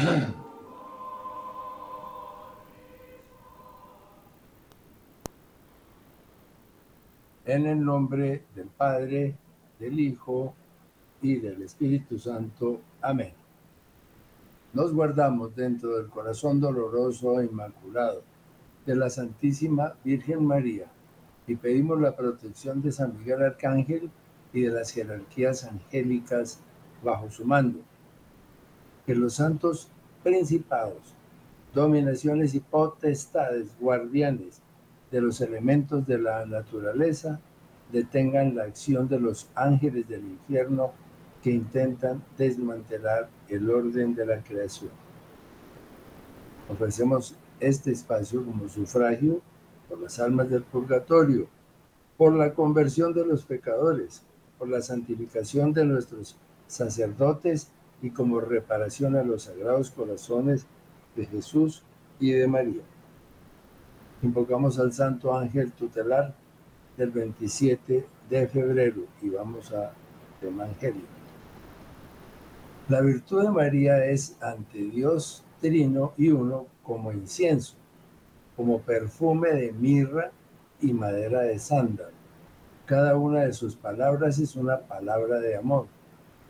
En el nombre del Padre, del Hijo y del Espíritu Santo. Amén. Nos guardamos dentro del corazón doloroso e inmaculado de la Santísima Virgen María y pedimos la protección de San Miguel Arcángel y de las jerarquías angélicas bajo su mando. Que los santos principados, dominaciones y potestades guardianes de los elementos de la naturaleza detengan la acción de los ángeles del infierno que intentan desmantelar el orden de la creación. Ofrecemos este espacio como sufragio por las almas del purgatorio, por la conversión de los pecadores, por la santificación de nuestros sacerdotes y como reparación a los sagrados corazones de Jesús y de María. Invocamos al Santo Ángel Tutelar del 27 de febrero y vamos a Evangelio. La virtud de María es ante Dios trino y uno como incienso, como perfume de mirra y madera de sándalo. Cada una de sus palabras es una palabra de amor,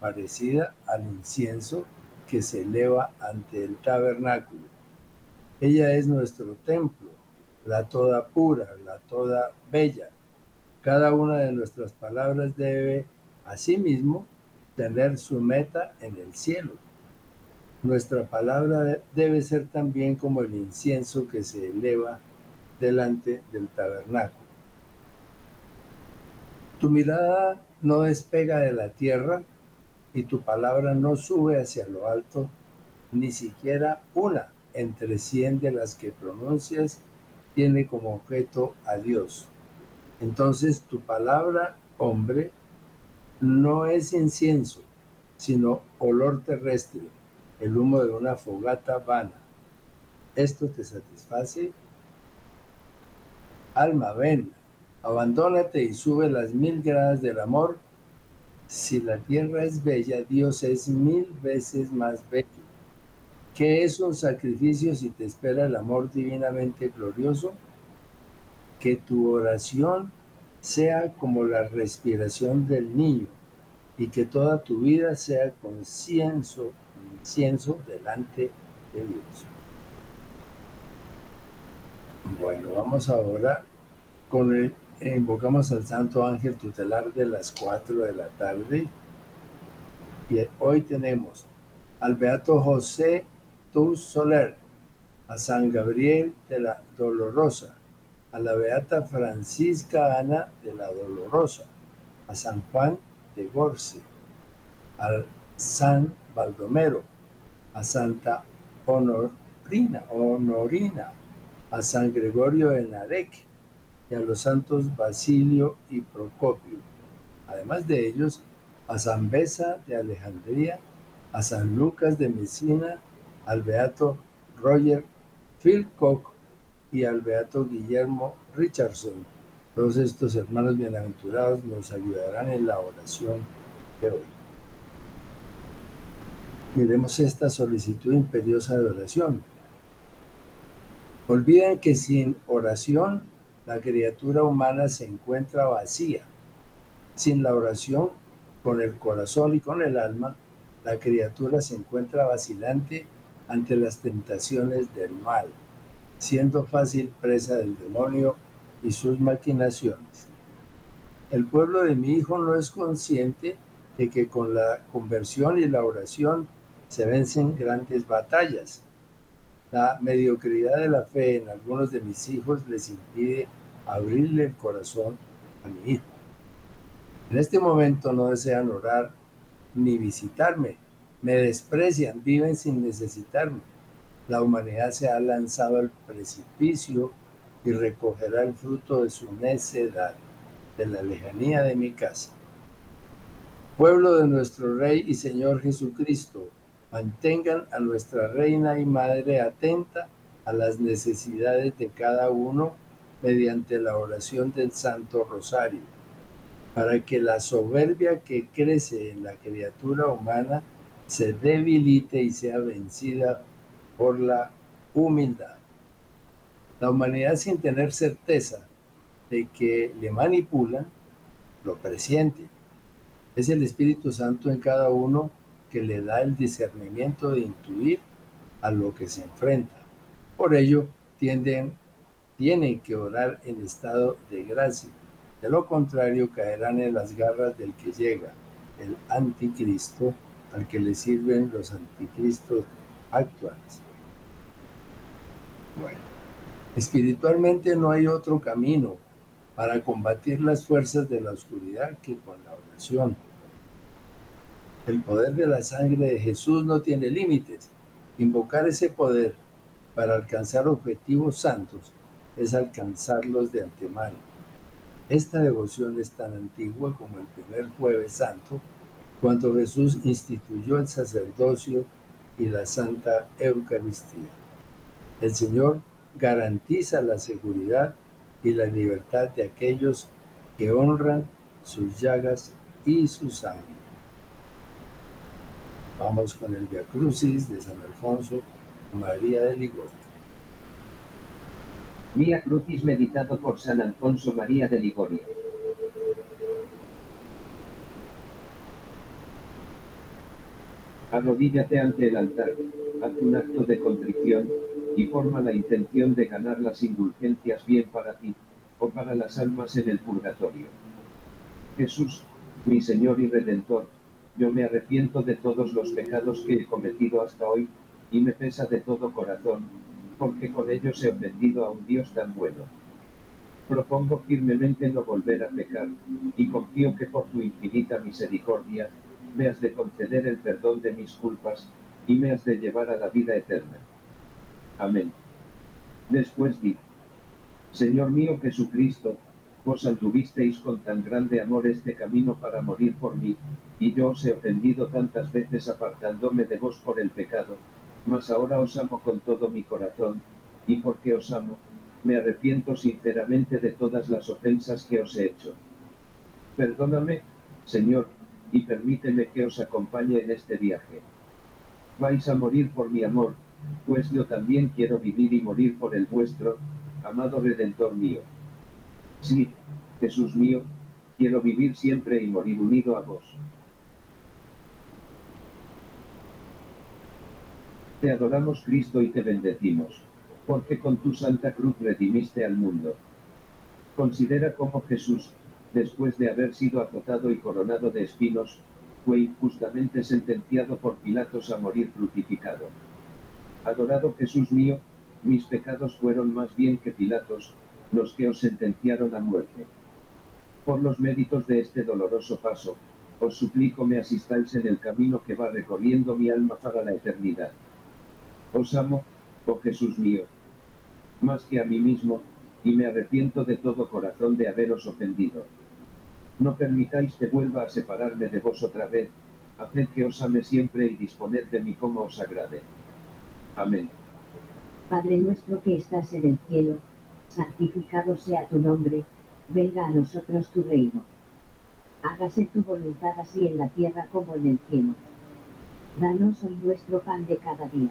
parecida al incienso que se eleva ante el tabernáculo. Ella es nuestro templo, la toda pura, la toda bella. Cada una de nuestras palabras debe, asimismo, tener su meta en el cielo. Nuestra palabra debe ser también como el incienso que se eleva delante del tabernáculo. Tu mirada no despega de la tierra y tu palabra no sube hacia lo alto, ni siquiera una entre cien de las que pronuncias tiene como objeto a Dios. Entonces tu palabra, hombre, no es incienso, sino olor terrestre, el humo de una fogata vana. ¿Esto te satisface? Alma, ven, abandónate y sube las mil gradas del amor. Si la tierra es bella, Dios es mil veces más bello. ¿Qué es un sacrificio si te espera el amor divinamente glorioso? Que tu oración sea como la respiración del niño y que toda tu vida sea concienso, incienso delante de Dios. Bueno, vamos ahora con el, invocamos al Santo Ángel Tutelar de las 4 de la tarde. Y hoy tenemos al Beato José Tuz Soler, a San Gabriel de la Dolorosa, a la Beata Francisca Ana de la Dolorosa, a San Juan de Gorce, a San Baldomero, a Santa Honorina, Honorina, a San Gregorio de Narek y a los santos Basilio y Procopio. Además de ellos, a San Besa de Alejandría, a San Lucas de Messina, al Beato Roger Philcock y al Beato Guillermo Richardson. Todos estos hermanos bienaventurados nos ayudarán en la oración de hoy. Miremos esta solicitud imperiosa de oración. Olviden que sin oración la criatura humana se encuentra vacía. Sin la oración, con el corazón y con el alma, la criatura se encuentra vacilante ante las tentaciones del mal siendo fácil presa del demonio y sus maquinaciones. El pueblo de mi hijo no es consciente de que con la conversión y la oración se vencen grandes batallas. La mediocridad de la fe en algunos de mis hijos les impide abrirle el corazón a mi hijo. En este momento no desean orar ni visitarme, me desprecian, viven sin necesitarme la humanidad se ha lanzado al precipicio y recogerá el fruto de su necedad, de la lejanía de mi casa. Pueblo de nuestro Rey y Señor Jesucristo, mantengan a nuestra Reina y Madre atenta a las necesidades de cada uno mediante la oración del Santo Rosario, para que la soberbia que crece en la criatura humana se debilite y sea vencida por la humildad. La humanidad sin tener certeza de que le manipulan, lo presiente. Es el Espíritu Santo en cada uno que le da el discernimiento de intuir a lo que se enfrenta. Por ello, tienden, tienen que orar en estado de gracia. De lo contrario, caerán en las garras del que llega, el anticristo, al que le sirven los anticristos actuales. Bueno, espiritualmente no hay otro camino para combatir las fuerzas de la oscuridad que con la oración. El poder de la sangre de Jesús no tiene límites. Invocar ese poder para alcanzar objetivos santos es alcanzarlos de antemano. Esta devoción es tan antigua como el primer jueves santo, cuando Jesús instituyó el sacerdocio y la Santa Eucaristía. El Señor garantiza la seguridad y la libertad de aquellos que honran sus llagas y su sangre. Vamos con el Via Crucis de San Alfonso María de Ligorio. Via Crucis meditado por San Alfonso María de Ligorio. Arrodíllate ante el altar, haz un acto de contrición y forma la intención de ganar las indulgencias bien para ti o para las almas en el purgatorio. Jesús, mi Señor y Redentor, yo me arrepiento de todos los pecados que he cometido hasta hoy y me pesa de todo corazón, porque con ellos he ofendido a un Dios tan bueno. Propongo firmemente no volver a pecar y confío que por tu infinita misericordia me has de conceder el perdón de mis culpas y me has de llevar a la vida eterna. Amén. Después di, Señor mío Jesucristo, vos anduvisteis con tan grande amor este camino para morir por mí, y yo os he ofendido tantas veces apartándome de vos por el pecado, mas ahora os amo con todo mi corazón, y porque os amo, me arrepiento sinceramente de todas las ofensas que os he hecho. Perdóname, Señor, y permíteme que os acompañe en este viaje. Vais a morir por mi amor, pues yo también quiero vivir y morir por el vuestro, amado Redentor mío. Sí, Jesús mío, quiero vivir siempre y morir unido a vos. Te adoramos Cristo y te bendecimos, porque con tu santa cruz redimiste al mundo. Considera cómo Jesús, después de haber sido azotado y coronado de espinos, fue injustamente sentenciado por Pilatos a morir crucificado. Adorado Jesús mío, mis pecados fueron más bien que Pilatos, los que os sentenciaron a muerte. Por los méritos de este doloroso paso, os suplico me asistáis en el camino que va recorriendo mi alma para la eternidad. Os amo, oh Jesús mío, más que a mí mismo, y me arrepiento de todo corazón de haberos ofendido. No permitáis que vuelva a separarme de vos otra vez, haced que os ame siempre y disponed de mí como os agrade. Amén. Padre nuestro que estás en el cielo, santificado sea tu nombre, venga a nosotros tu reino. Hágase tu voluntad así en la tierra como en el cielo. Danos hoy nuestro pan de cada día.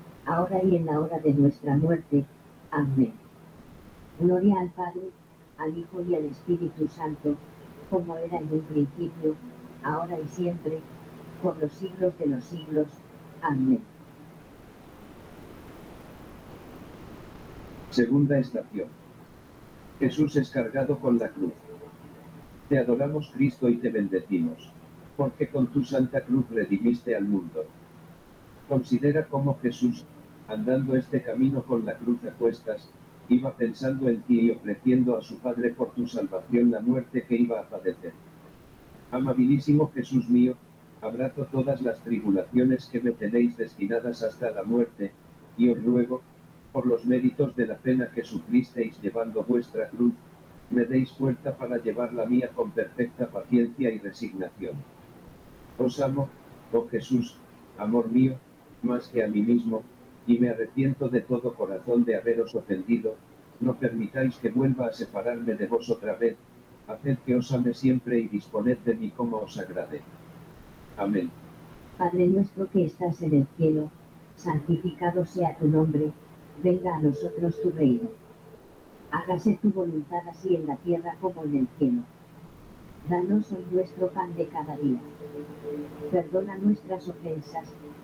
ahora y en la hora de nuestra muerte. Amén. Gloria al Padre, al Hijo y al Espíritu Santo, como era en un principio, ahora y siempre, por los siglos de los siglos. Amén. Segunda estación. Jesús es cargado con la cruz. Te adoramos Cristo y te bendecimos, porque con tu santa cruz redimiste al mundo. Considera cómo Jesús, andando este camino con la cruz a cuestas, iba pensando en ti y ofreciendo a su Padre por tu salvación la muerte que iba a padecer. Amabilísimo Jesús mío, abrazo todas las tribulaciones que me tenéis destinadas hasta la muerte, y os ruego, por los méritos de la pena que sufristeis llevando vuestra cruz, me deis fuerza para llevar la mía con perfecta paciencia y resignación. Os amo, oh Jesús, amor mío, más que a mí mismo, y me arrepiento de todo corazón de haberos ofendido, no permitáis que vuelva a separarme de vos otra vez, haced que os ame siempre y disponed de mí como os agrade. Amén. Padre nuestro que estás en el cielo, santificado sea tu nombre, venga a nosotros tu reino. Hágase tu voluntad así en la tierra como en el cielo. Danos hoy nuestro pan de cada día. Perdona nuestras ofensas,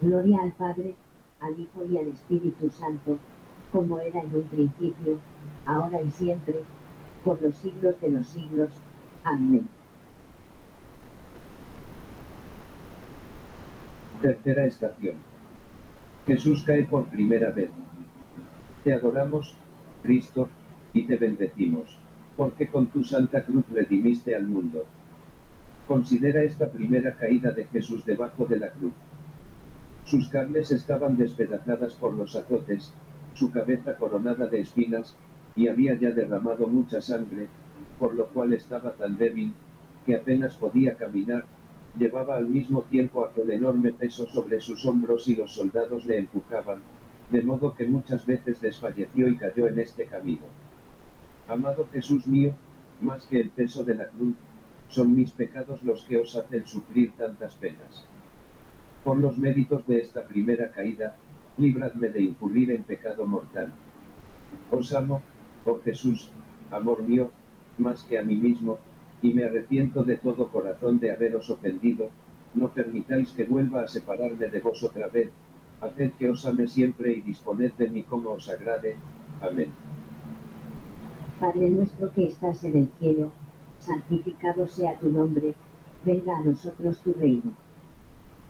Gloria al Padre, al Hijo y al Espíritu Santo, como era en un principio, ahora y siempre, por los siglos de los siglos. Amén. Tercera estación. Jesús cae por primera vez. Te adoramos, Cristo, y te bendecimos, porque con tu santa cruz redimiste al mundo. Considera esta primera caída de Jesús debajo de la cruz. Sus carnes estaban despedazadas por los azotes, su cabeza coronada de espinas, y había ya derramado mucha sangre, por lo cual estaba tan débil, que apenas podía caminar, llevaba al mismo tiempo aquel enorme peso sobre sus hombros y los soldados le empujaban, de modo que muchas veces desfalleció y cayó en este camino. Amado Jesús mío, más que el peso de la cruz, son mis pecados los que os hacen sufrir tantas penas. Por los méritos de esta primera caída, líbradme de incurrir en pecado mortal. Os amo, oh Jesús, amor mío, más que a mí mismo, y me arrepiento de todo corazón de haberos ofendido, no permitáis que vuelva a separarme de vos otra vez, haced que os ame siempre y disponed de mí como os agrade. Amén. Padre nuestro que estás en el cielo, santificado sea tu nombre, venga a nosotros tu reino.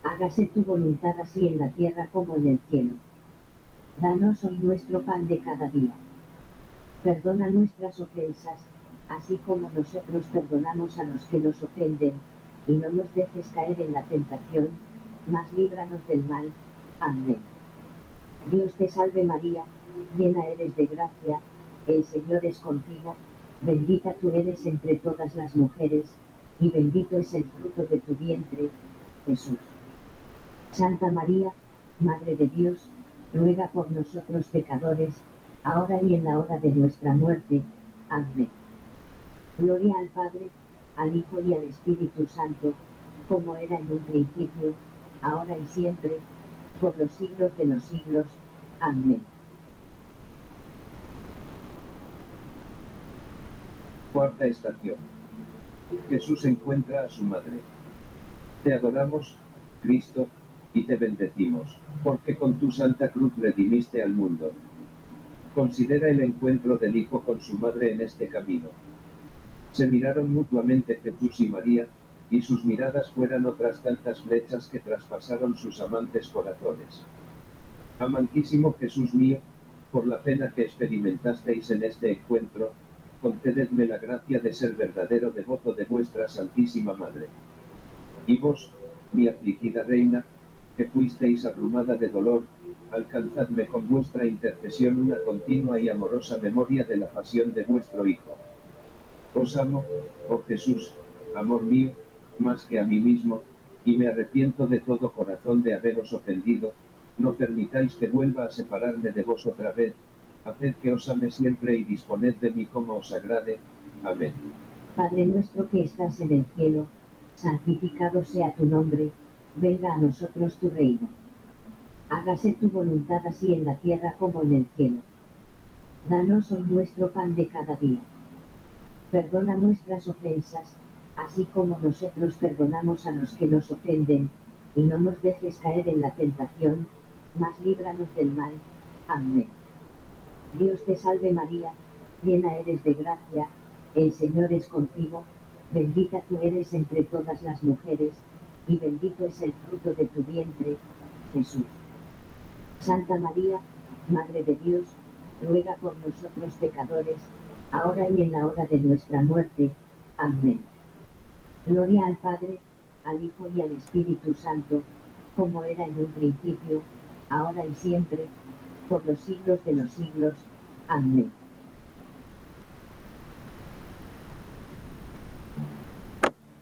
Hágase tu voluntad así en la tierra como en el cielo. Danos hoy nuestro pan de cada día. Perdona nuestras ofensas, así como nosotros perdonamos a los que nos ofenden, y no nos dejes caer en la tentación, mas líbranos del mal. Amén. Dios te salve María, llena eres de gracia, el Señor es contigo, bendita tú eres entre todas las mujeres, y bendito es el fruto de tu vientre, Jesús. Santa María, Madre de Dios, ruega por nosotros pecadores, ahora y en la hora de nuestra muerte. Amén. Gloria al Padre, al Hijo y al Espíritu Santo, como era en un principio, ahora y siempre, por los siglos de los siglos. Amén. Cuarta estación. Jesús encuentra a su madre. Te adoramos, Cristo, y te bendecimos, porque con tu santa cruz redimiste al mundo. Considera el encuentro del Hijo con su madre en este camino se miraron mutuamente Jesús y María, y sus miradas fueran otras tantas flechas que traspasaron sus amantes corazones. Amantísimo Jesús mío, por la pena que experimentasteis en este encuentro, concededme la gracia de ser verdadero devoto de vuestra Santísima Madre. Y vos, mi afligida reina, que fuisteis abrumada de dolor, alcanzadme con vuestra intercesión una continua y amorosa memoria de la pasión de vuestro Hijo os amo, oh Jesús, amor mío, más que a mí mismo, y me arrepiento de todo corazón de haberos ofendido, no permitáis que vuelva a separarme de vos otra vez, haced que os ame siempre y disponed de mí como os agrade. Amén. Padre nuestro que estás en el cielo, santificado sea tu nombre, venga a nosotros tu reino. Hágase tu voluntad así en la tierra como en el cielo. Danos hoy nuestro pan de cada día Perdona nuestras ofensas, así como nosotros perdonamos a los que nos ofenden, y no nos dejes caer en la tentación, mas líbranos del mal. Amén. Dios te salve María, llena eres de gracia, el Señor es contigo, bendita tú eres entre todas las mujeres, y bendito es el fruto de tu vientre, Jesús. Santa María, Madre de Dios, ruega por nosotros pecadores, ahora y en la hora de nuestra muerte. Amén. Gloria al Padre, al Hijo y al Espíritu Santo, como era en un principio, ahora y siempre, por los siglos de los siglos. Amén.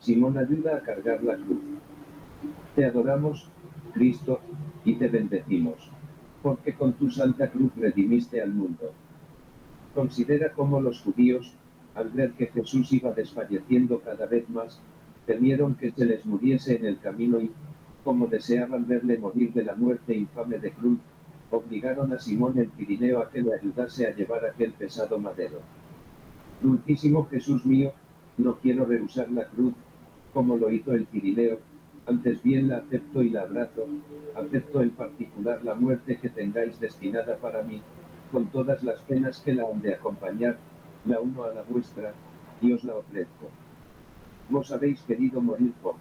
Simón ayuda a cargar la cruz. Te adoramos, Cristo, y te bendecimos, porque con tu santa cruz redimiste al mundo. Considera cómo los judíos, al ver que Jesús iba desfalleciendo cada vez más, temieron que se les muriese en el camino y, como deseaban verle morir de la muerte infame de cruz, obligaron a Simón el Pirineo a que le ayudase a llevar aquel pesado madero. Dulcísimo Jesús mío, no quiero rehusar la cruz, como lo hizo el Pirineo, antes bien la acepto y la abrazo, acepto en particular la muerte que tengáis destinada para mí, con todas las penas que la han de acompañar, la uno a la vuestra, y os la ofrezco. Vos habéis querido morir por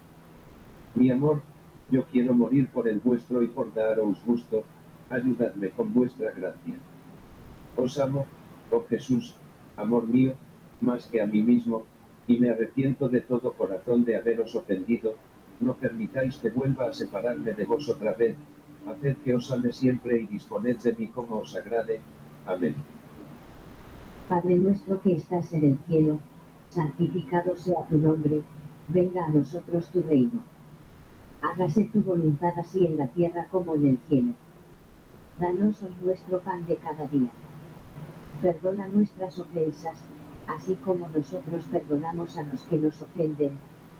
mi amor, yo quiero morir por el vuestro y por daros gusto, ayudadme con vuestra gracia. Os amo, oh Jesús, amor mío, más que a mí mismo, y me arrepiento de todo corazón de haberos ofendido, no permitáis que vuelva a separarme de vos otra vez, haced que os ame siempre y disponed de mí como os agrade. Amén. Padre nuestro que estás en el cielo, santificado sea tu nombre, venga a nosotros tu reino. Hágase tu voluntad así en la tierra como en el cielo. Danos hoy nuestro pan de cada día. Perdona nuestras ofensas, así como nosotros perdonamos a los que nos ofenden,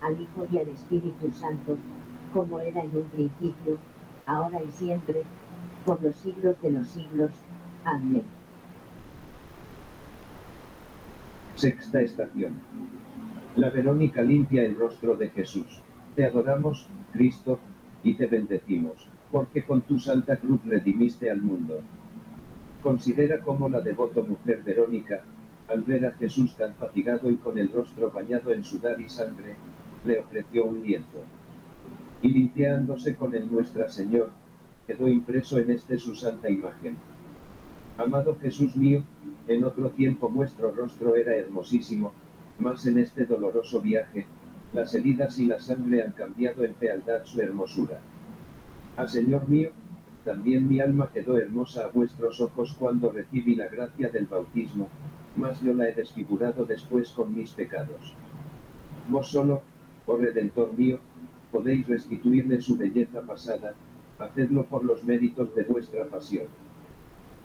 al Hijo y al Espíritu Santo, como era en un principio, ahora y siempre, por los siglos de los siglos. Amén. Sexta estación. La Verónica limpia el rostro de Jesús. Te adoramos, Cristo, y te bendecimos, porque con tu santa cruz redimiste al mundo. Considera cómo la devota mujer Verónica, al ver a Jesús tan fatigado y con el rostro bañado en sudor y sangre, le ofreció un lienzo. Y limpiándose con el Nuestra Señor, quedó impreso en este su santa imagen. Amado Jesús mío, en otro tiempo vuestro rostro era hermosísimo, mas en este doloroso viaje, las heridas y la sangre han cambiado en fealdad su hermosura. A Señor mío, también mi alma quedó hermosa a vuestros ojos cuando recibí la gracia del bautismo, mas yo la he desfigurado después con mis pecados. Vos solo, oh Redentor mío, podéis restituirle su belleza pasada, hacedlo por los méritos de vuestra pasión.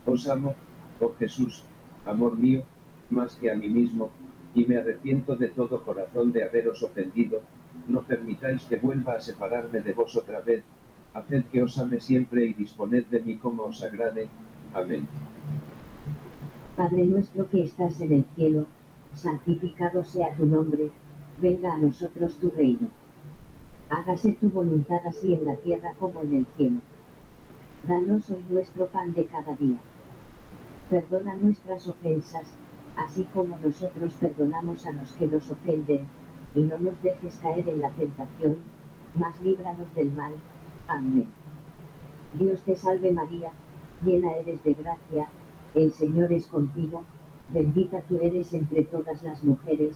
Os amo, oh Jesús, amor mío, más que a mí mismo, y me arrepiento de todo corazón de haberos ofendido, no permitáis que vuelva a separarme de vos otra vez, haced que os ame siempre y disponed de mí como os agrade. Amén. Padre nuestro que estás en el cielo, santificado sea tu nombre, venga a nosotros tu reino. Hágase tu voluntad así en la tierra como en el cielo. Danos hoy nuestro pan de cada día. Perdona nuestras ofensas, así como nosotros perdonamos a los que nos ofenden, y no nos dejes caer en la tentación, mas líbranos del mal. Amén. Dios te salve María, llena eres de gracia, el Señor es contigo, bendita tú eres entre todas las mujeres,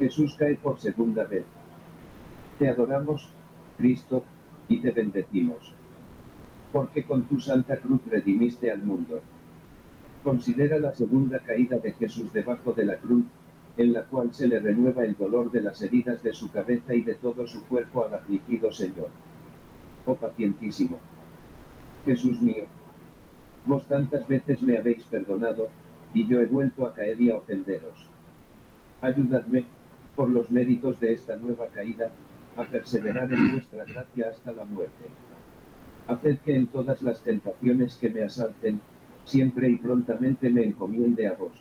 Jesús cae por segunda vez. Te adoramos, Cristo, y te bendecimos. Porque con tu santa cruz redimiste al mundo. Considera la segunda caída de Jesús debajo de la cruz, en la cual se le renueva el dolor de las heridas de su cabeza y de todo su cuerpo al afligido Señor. Oh pacientísimo. Jesús mío, vos tantas veces me habéis perdonado, y yo he vuelto a caer y a ofenderos. Ayudadme, por los méritos de esta nueva caída, a perseverar en vuestra gracia hasta la muerte. Haced que en todas las tentaciones que me asalten, siempre y prontamente me encomiende a vos.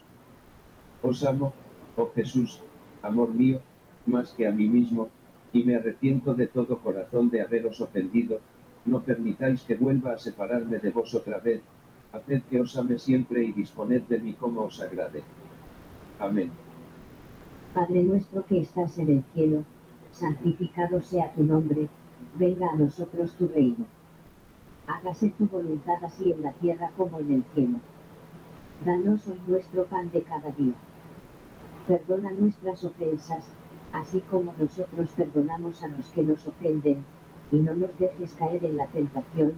Os amo, oh Jesús, amor mío, más que a mí mismo, y me arrepiento de todo corazón de haberos ofendido, no permitáis que vuelva a separarme de vos otra vez, haced que os ame siempre y disponed de mí como os agrade. Amén. Padre nuestro que estás en el cielo, santificado sea tu nombre, venga a nosotros tu reino. Hágase tu voluntad así en la tierra como en el cielo. Danos hoy nuestro pan de cada día. Perdona nuestras ofensas, así como nosotros perdonamos a los que nos ofenden, y no nos dejes caer en la tentación,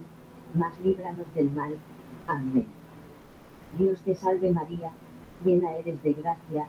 mas líbranos del mal. Amén. Dios te salve María, llena eres de gracia,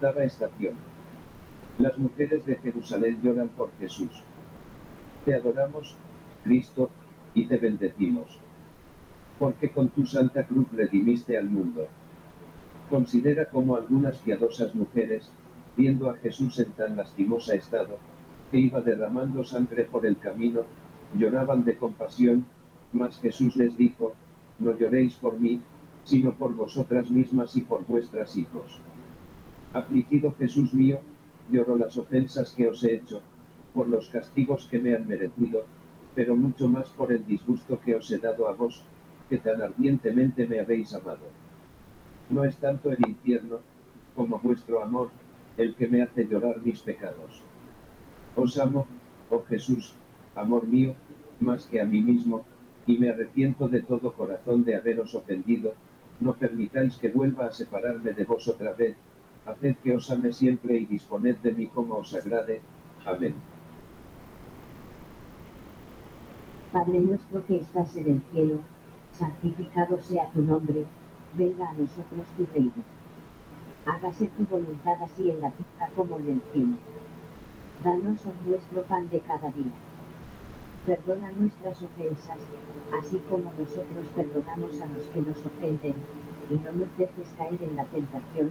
Octava estación. Las mujeres de Jerusalén lloran por Jesús. Te adoramos, Cristo, y te bendecimos. Porque con tu santa cruz redimiste al mundo. Considera como algunas piadosas mujeres, viendo a Jesús en tan lastimosa estado, que iba derramando sangre por el camino, lloraban de compasión mas Jesús les dijo, no lloréis por mí, sino por vosotras mismas y por vuestras hijos. Afligido Jesús mío, lloro las ofensas que os he hecho, por los castigos que me han merecido, pero mucho más por el disgusto que os he dado a vos, que tan ardientemente me habéis amado. No es tanto el infierno, como vuestro amor, el que me hace llorar mis pecados. Os amo, oh Jesús, amor mío, más que a mí mismo, y me arrepiento de todo corazón de haberos ofendido, no permitáis que vuelva a separarme de vos otra vez, haced que os ame siempre y disponed de mí como os agrade. Amén. Padre nuestro que estás en el cielo, santificado sea tu nombre, venga a nosotros tu reino. Hágase tu voluntad así en la tierra como en el cielo. Danos hoy nuestro pan de cada día Perdona nuestras ofensas, así como nosotros perdonamos a los que nos ofenden, y no nos dejes caer en la tentación,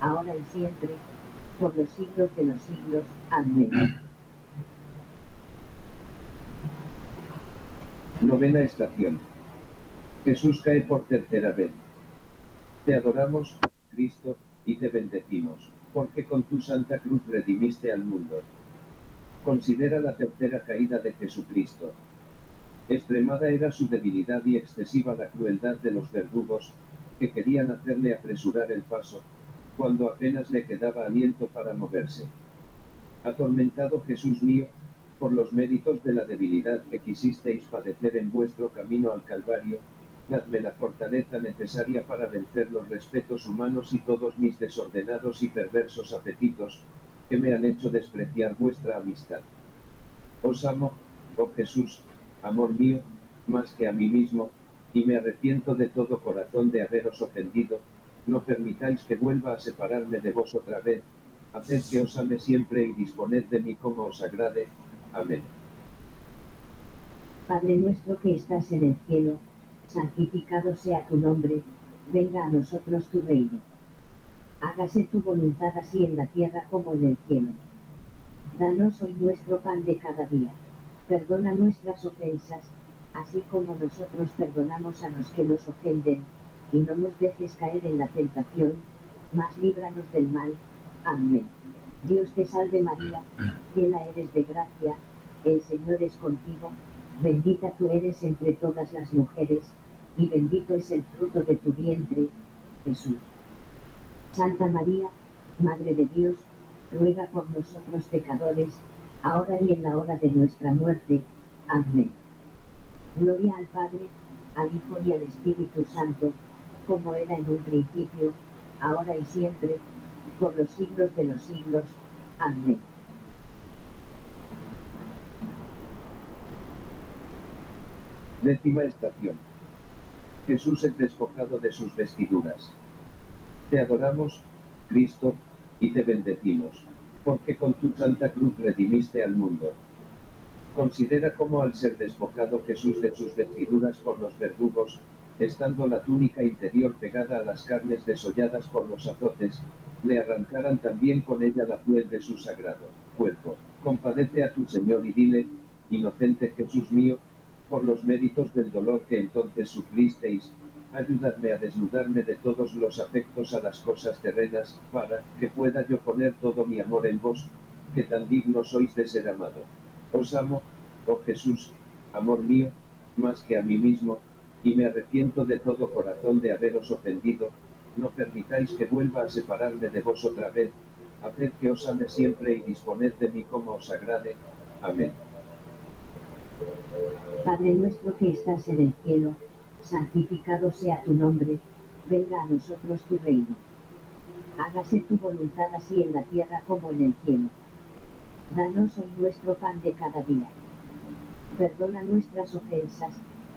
ahora y siempre, por los siglos de los siglos. Amén. Novena estación. Jesús cae por tercera vez. Te adoramos, Cristo, y te bendecimos porque con tu santa cruz redimiste al mundo. Considera la tercera caída de Jesucristo. Extremada era su debilidad y excesiva la crueldad de los verdugos, que querían hacerle apresurar el paso, cuando apenas le quedaba aliento para moverse. Atormentado Jesús mío, por los méritos de la debilidad que quisisteis padecer en vuestro camino al Calvario, dadme la fortaleza necesaria para vencer los respetos humanos y todos mis desordenados y perversos apetitos, que me han hecho despreciar vuestra amistad. Os amo, oh Jesús, amor mío, más que a mí mismo, y me arrepiento de todo corazón de haberos ofendido, no permitáis que vuelva a separarme de vos otra vez, haced que os ame siempre y disponed de mí como os agrade. Amén. Padre nuestro que estás en el cielo, santificado sea tu nombre, venga a nosotros tu reino. Hágase tu voluntad así en la tierra como en el cielo. Danos hoy nuestro pan de cada día. Perdona nuestras ofensas, así como nosotros perdonamos a los que nos ofenden, y no nos dejes caer en la tentación, mas líbranos del mal. Amén. Dios te salve María, llena eres de gracia, el Señor es contigo Bendita tú eres entre todas las mujeres, y bendito es el fruto de tu vientre, Jesús. Santa María, Madre de Dios, ruega por nosotros pecadores, ahora y en la hora de nuestra muerte. Amén. Gloria al Padre, al Hijo y al Espíritu Santo, como era en un principio, ahora y siempre, por los siglos de los siglos. Amén. Décima estación. Jesús es despojado de sus vestiduras. Te adoramos, Cristo, y te bendecimos, porque con tu santa cruz redimiste al mundo. Considera cómo al ser despojado Jesús de sus vestiduras por los verdugos, estando la túnica interior pegada a las carnes desolladas por los azotes, le arrancaran también con ella la piel de su sagrado cuerpo. Compadece a tu Señor y dile, inocente Jesús mío, por los méritos del dolor que entonces sufristeis, ayudadme a desnudarme de todos los afectos a las cosas terrenas, para que pueda yo poner todo mi amor en vos, que tan digno sois de ser amado. Os amo, oh Jesús, amor mío, más que a mí mismo, y me arrepiento de todo corazón de haberos ofendido, no permitáis que vuelva a separarme de vos otra vez, haced que os ame siempre y disponed de mí como os agrade. Amén. Padre nuestro que estás en el cielo, santificado sea tu nombre, venga a nosotros tu reino. Hágase tu voluntad así en la tierra como en el cielo. Danos hoy nuestro pan de cada día. Perdona nuestras ofensas,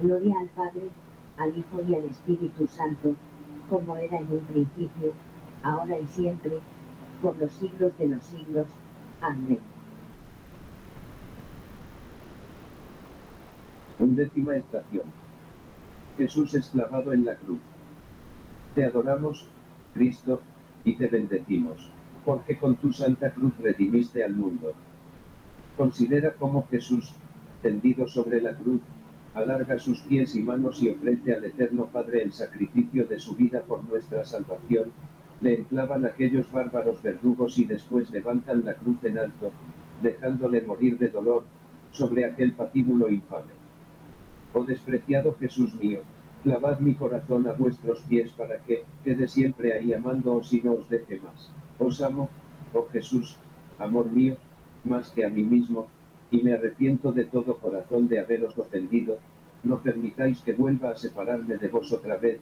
Gloria al Padre, al Hijo y al Espíritu Santo, como era en un principio, ahora y siempre, por los siglos de los siglos. Amén. Undécima estación. Jesús es clavado en la cruz. Te adoramos, Cristo, y te bendecimos, porque con tu santa cruz redimiste al mundo. Considera cómo Jesús, tendido sobre la cruz, alarga sus pies y manos y ofrece al Eterno Padre el sacrificio de su vida por nuestra salvación, le enclavan aquellos bárbaros verdugos y después levantan la cruz en alto, dejándole morir de dolor sobre aquel patíbulo infame. Oh despreciado Jesús mío, clavad mi corazón a vuestros pies para que quede siempre ahí amándoos y no os deje más. Os amo, oh Jesús, amor mío, más que a mí mismo, y me arrepiento de todo corazón de haberos ofendido, no permitáis que vuelva a separarme de vos otra vez,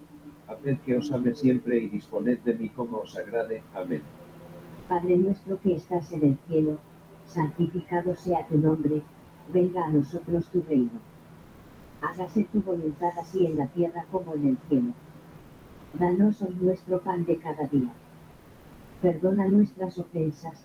haced que os ame siempre y disponed de mí como os agrade. Amén. Padre nuestro que estás en el cielo, santificado sea tu nombre, venga a nosotros tu reino hágase tu voluntad así en la tierra como en el cielo. Danos hoy nuestro pan de cada día. Perdona nuestras ofensas,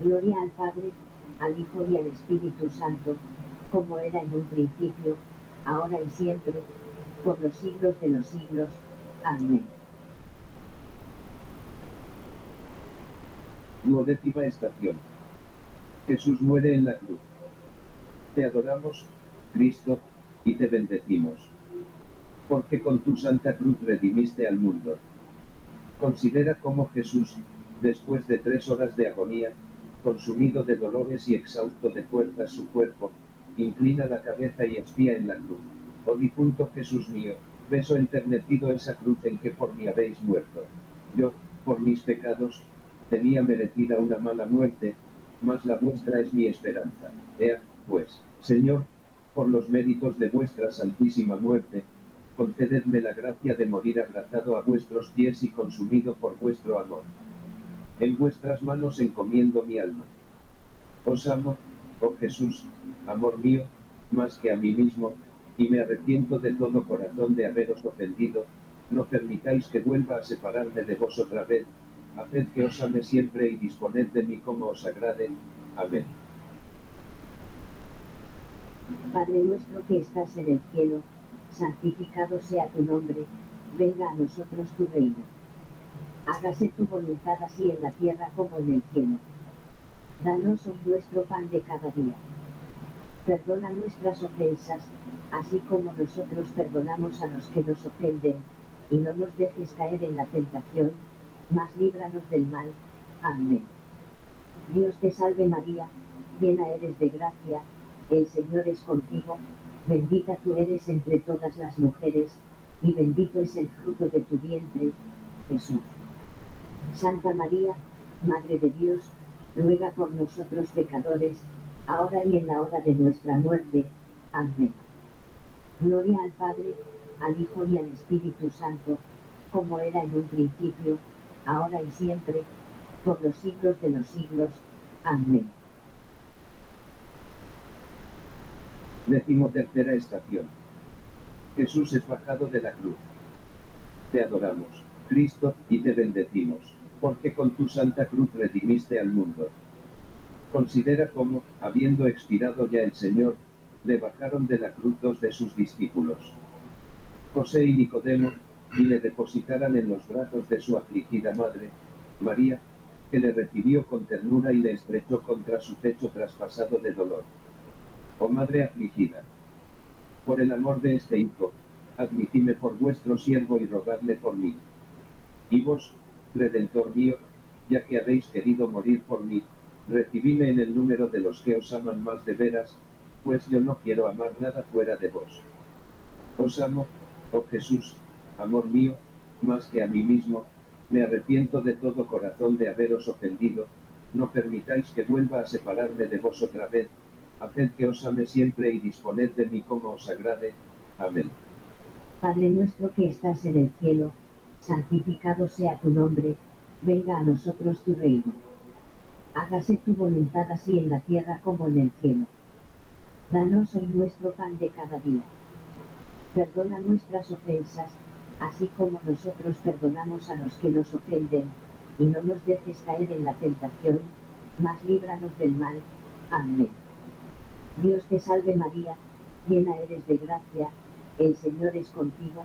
Gloria al Padre, al Hijo y al Espíritu Santo, como era en un principio, ahora y siempre, por los siglos de los siglos. Amén. Duodécima estación. Jesús muere en la cruz. Te adoramos, Cristo, y te bendecimos. Porque con tu santa cruz redimiste al mundo. Considera cómo Jesús, después de tres horas de agonía, consumido de dolores y exhausto de fuerzas su cuerpo, inclina la cabeza y espía en la cruz. Oh difunto Jesús mío, beso enternecido esa cruz en que por mí habéis muerto. Yo, por mis pecados, tenía merecida una mala muerte, mas la vuestra es mi esperanza. Ea, pues, Señor, por los méritos de vuestra santísima muerte, concededme la gracia de morir abrazado a vuestros pies y consumido por vuestro amor. En vuestras manos encomiendo mi alma. Os amo, oh Jesús, amor mío, más que a mí mismo, y me arrepiento de todo corazón de haberos ofendido, no permitáis que vuelva a separarme de vos otra vez, haced que os ame siempre y disponed de mí como os agrade. Amén. Padre nuestro que estás en el cielo, santificado sea tu nombre, venga a nosotros tu reino. Hágase tu voluntad así en la tierra como en el cielo. Danos hoy nuestro pan de cada día. Perdona nuestras ofensas, así como nosotros perdonamos a los que nos ofenden, y no nos dejes caer en la tentación, mas líbranos del mal. Amén. Dios te salve María, llena eres de gracia, el Señor es contigo, bendita tú eres entre todas las mujeres, y bendito es el fruto de tu vientre, Jesús. Santa María, Madre de Dios, ruega por nosotros pecadores, ahora y en la hora de nuestra muerte. Amén. Gloria al Padre, al Hijo y al Espíritu Santo, como era en un principio, ahora y siempre, por los siglos de los siglos. Amén. Décimo tercera estación. Jesús es bajado de la cruz. Te adoramos, Cristo, y te bendecimos, porque con tu santa cruz redimiste al mundo. Considera cómo, habiendo expirado ya el Señor, le bajaron de la cruz dos de sus discípulos. José y Nicodemo, y le depositaran en los brazos de su afligida madre, María, que le recibió con ternura y le estrechó contra su pecho traspasado de dolor. Oh Madre afligida, por el amor de este hijo, admitime por vuestro siervo y rogadle por mí. Y vos, Redentor mío, ya que habéis querido morir por mí, recibidme en el número de los que os aman más de veras, pues yo no quiero amar nada fuera de vos. Os amo, oh Jesús, amor mío, más que a mí mismo, me arrepiento de todo corazón de haberos ofendido, no permitáis que vuelva a separarme de vos otra vez, haced que os ame siempre y disponed de mí como os agrade. Amén. Padre nuestro que estás en el cielo, santificado sea tu nombre, venga a nosotros tu reino. Hágase tu voluntad así en la tierra como en el cielo. Danos hoy nuestro pan de cada día. Perdona nuestras ofensas, así como nosotros perdonamos a los que nos ofenden, y no nos dejes caer en la tentación, mas líbranos del mal. Amén. Dios te salve María, llena eres de gracia, el Señor es contigo,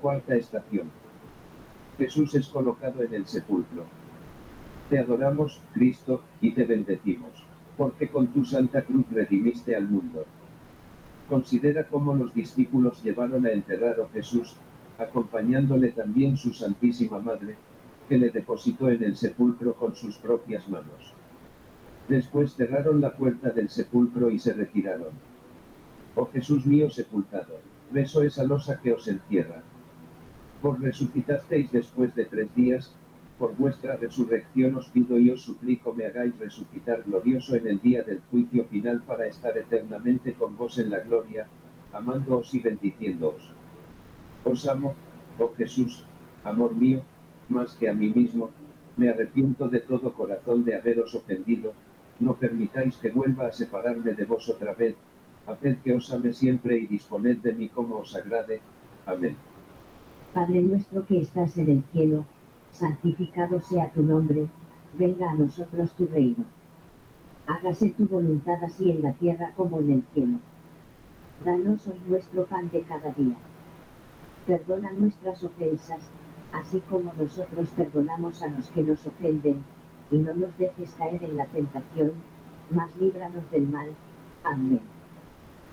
Cuarta estación. Jesús es colocado en el sepulcro. Te adoramos, Cristo, y te bendecimos, porque con tu santa cruz redimiste al mundo. Considera cómo los discípulos llevaron a enterrar a Jesús, acompañándole también su Santísima Madre, que le depositó en el sepulcro con sus propias manos. Después cerraron la puerta del sepulcro y se retiraron. Oh Jesús mío sepultado, beso esa losa que os encierra. Vos resucitasteis después de tres días, Por vuestra resurrección os pido y os suplico me hagáis resucitar glorioso en el día del juicio final para estar eternamente con vos en la gloria, amándoos y bendiciéndoos. Os amo, oh Jesús, amor mío, más que a mí mismo, me arrepiento de todo corazón de haberos ofendido, no permitáis que vuelva a separarme de vos otra vez, haced que os ame siempre y disponed de mí como os agrade. Amén. Padre nuestro que estás en el cielo, santificado sea tu nombre, venga a nosotros tu reino. Hágase tu voluntad así en la tierra como en el cielo. Danos hoy nuestro pan de cada día. Perdona nuestras ofensas, así como nosotros perdonamos a los que nos ofenden, y no nos dejes caer en la tentación, mas líbranos del mal. Amén.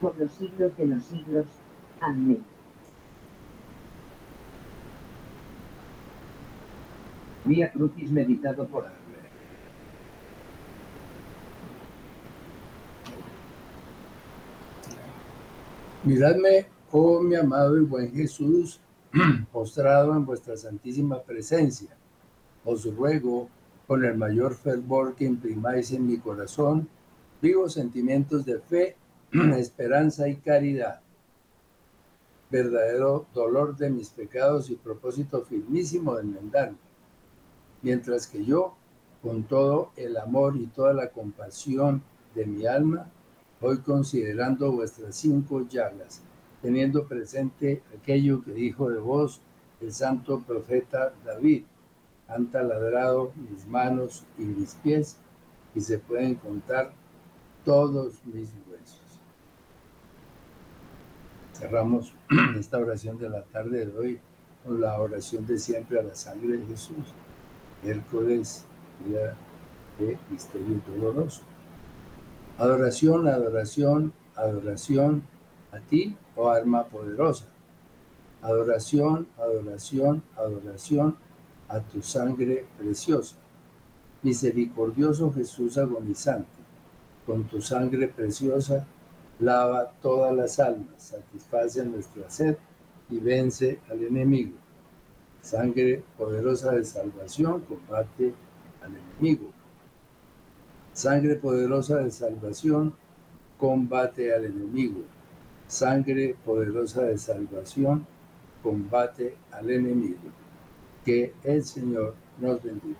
por los siglos de los siglos. Amén. Vía Crucis meditado por Albert. Miradme, oh mi amado y buen Jesús, postrado en vuestra santísima presencia. Os ruego, con el mayor fervor que imprimáis en mi corazón, vivos sentimientos de fe, esperanza y caridad. Verdadero dolor de mis pecados y propósito firmísimo de enmendarme. Mientras que yo, con todo el amor y toda la compasión de mi alma, voy considerando vuestras cinco llagas, teniendo presente aquello que dijo de vos el santo profeta David. Han taladrado mis manos y mis pies y se pueden contar todos mis huesos. Cerramos esta oración de la tarde de hoy con la oración de siempre a la sangre de Jesús. Miércoles, día de misterio doloroso. Adoración, adoración, adoración a ti, oh arma poderosa. Adoración, adoración, adoración a tu sangre preciosa. Misericordioso Jesús agonizante, con tu sangre preciosa lava todas las almas, satisface nuestra sed y vence al enemigo. Sangre poderosa de salvación combate al enemigo. Sangre poderosa de salvación combate al enemigo. Sangre poderosa de salvación combate al enemigo. Que el Señor nos bendiga.